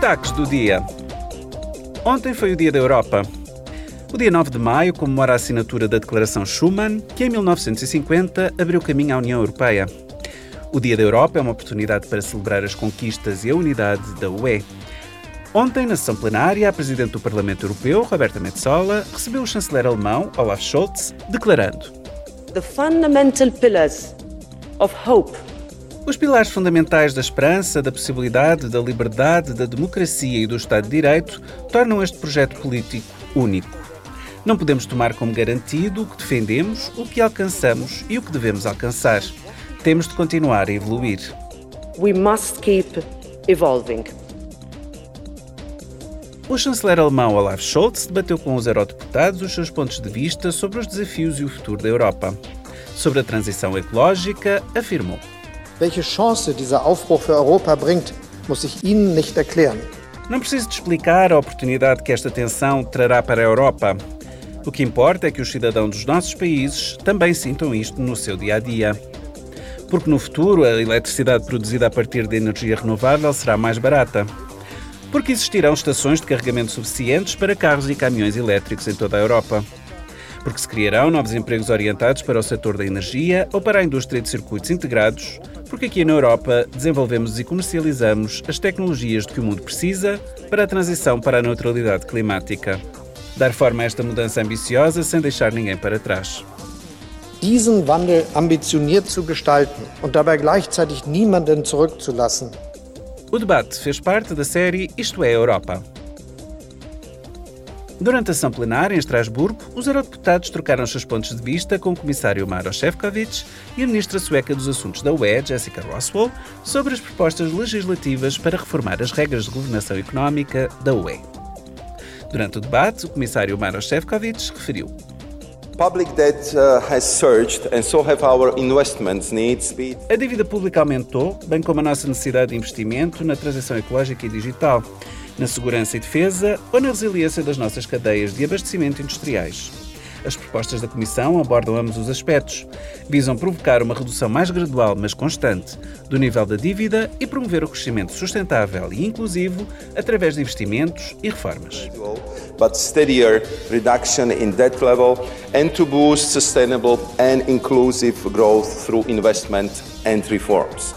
Destaques do dia. Ontem foi o Dia da Europa. O dia 9 de maio comemora a assinatura da Declaração Schuman, que em 1950 abriu caminho à União Europeia. O Dia da Europa é uma oportunidade para celebrar as conquistas e a unidade da UE. Ontem, na sessão plenária, a Presidente do Parlamento Europeu, Roberta Metsola, recebeu o chanceler alemão, Olaf Scholz, declarando: The fundamental pillars of hope os pilares fundamentais da esperança, da possibilidade, da liberdade, da democracia e do Estado de Direito tornam este projeto político único. Não podemos tomar como garantido o que defendemos, o que alcançamos e o que devemos alcançar. Temos de continuar a evoluir. We must keep evolving. O chanceler alemão Olaf Scholz debateu com os eurodeputados os seus pontos de vista sobre os desafios e o futuro da Europa. Sobre a transição ecológica, afirmou: Welche Chance dieser Aufbruch für Europa bringt, muss ich Ihnen nicht erklären. Não preciso de explicar a oportunidade que esta tensão trará para a Europa. O que importa é que os cidadãos dos nossos países também sintam isto no seu dia a dia. Porque no futuro a eletricidade produzida a partir de energia renovável será mais barata. Porque existirão estações de carregamento suficientes para carros e caminhões elétricos em toda a Europa porque se criarão novos empregos orientados para o setor da energia ou para a indústria de circuitos integrados, porque aqui na Europa desenvolvemos e comercializamos as tecnologias de que o mundo precisa para a transição para a neutralidade climática. Dar forma a esta mudança ambiciosa sem deixar ninguém para trás. Diesen Wandel ambitioniert zu gestalten und dabei gleichzeitig niemanden zurückzulassen. O debate fez parte da série Isto é Europa. Durante a sessão plenária em Estrasburgo, os eurodeputados trocaram seus pontos de vista com o comissário Maros Shevkovich e a ministra sueca dos Assuntos da UE, Jessica Roswell, sobre as propostas legislativas para reformar as regras de governação económica da UE. Durante o debate, o comissário Maros Shevkovich referiu uh. A dívida pública aumentou, bem como a nossa necessidade de investimento na transição ecológica e digital na segurança e defesa ou na resiliência das nossas cadeias de abastecimento industriais. As propostas da Comissão abordam ambos os aspectos. Visam provocar uma redução mais gradual, mas constante, do nível da dívida e promover o crescimento sustentável e inclusivo através de investimentos e reformas. But steadier reduction in debt level and to boost sustainable and inclusive growth through investment and reforms.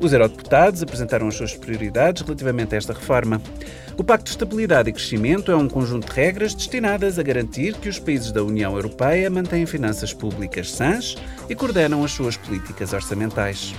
Os eurodeputados apresentaram as suas prioridades relativamente a esta reforma. O Pacto de Estabilidade e Crescimento é um conjunto de regras destinadas a garantir que os países da União Europeia mantêm finanças públicas sãs e coordenam as suas políticas orçamentais.